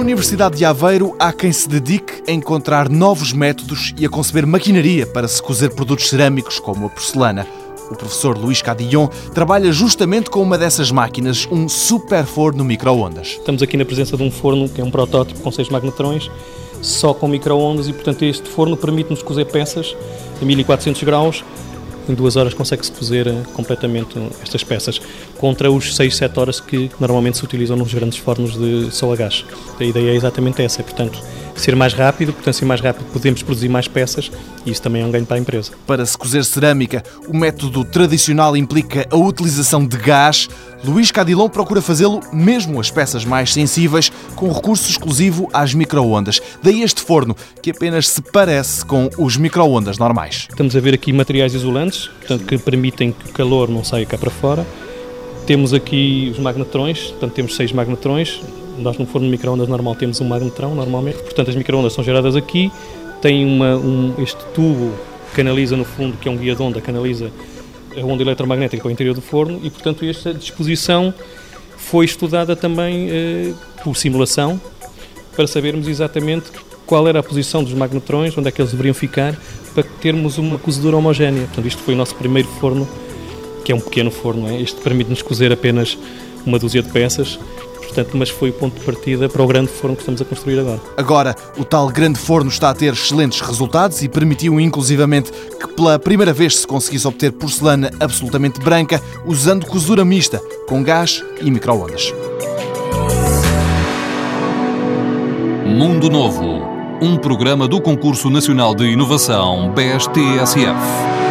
Universidade de Aveiro há quem se dedique a encontrar novos métodos e a conceber maquinaria para se cozer produtos cerâmicos como a porcelana. O professor Luís Cadillon trabalha justamente com uma dessas máquinas, um super forno micro-ondas. Estamos aqui na presença de um forno que é um protótipo com seis magnetrões, só com micro-ondas e, portanto, este forno permite-nos cozer peças a 1400 graus em duas horas consegue-se cozer eh, completamente estas peças, contra os 6, 7 horas que normalmente se utilizam nos grandes fornos de sol a gás. A ideia é exatamente essa, portanto, ser mais rápido, portanto, ser mais rápido podemos produzir mais peças e isso também é um ganho para a empresa. Para se cozer cerâmica, o método tradicional implica a utilização de gás. Luís Cadilon procura fazê-lo mesmo as peças mais sensíveis, com recurso exclusivo às microondas. Daí este forno, que apenas se parece com os microondas normais. Estamos a ver aqui materiais isolantes, portanto, que permitem que o calor não saia cá para fora. Temos aqui os magnetrões, portanto temos seis magnetrões, nós no forno de microondas normal temos um magnetrão, normalmente. Portanto, as microondas são geradas aqui, tem uma, um, este tubo que canaliza no fundo, que é um guia de onda, canaliza a onda eletromagnética para o interior do forno e, portanto, esta disposição foi estudada também eh, por simulação para sabermos exatamente qual era a posição dos magnetrões, onde é que eles deveriam ficar, para termos uma cozedura homogénea. Portanto, isto foi o nosso primeiro forno, que é um pequeno forno. É? Este permite-nos cozer apenas uma dúzia de peças portanto, mas foi o ponto de partida para o grande forno que estamos a construir agora. Agora, o tal grande forno está a ter excelentes resultados e permitiu inclusivamente que pela primeira vez se conseguisse obter porcelana absolutamente branca usando cozura mista, com gás e microondas. Mundo Novo, um programa do Concurso Nacional de Inovação BSTSF.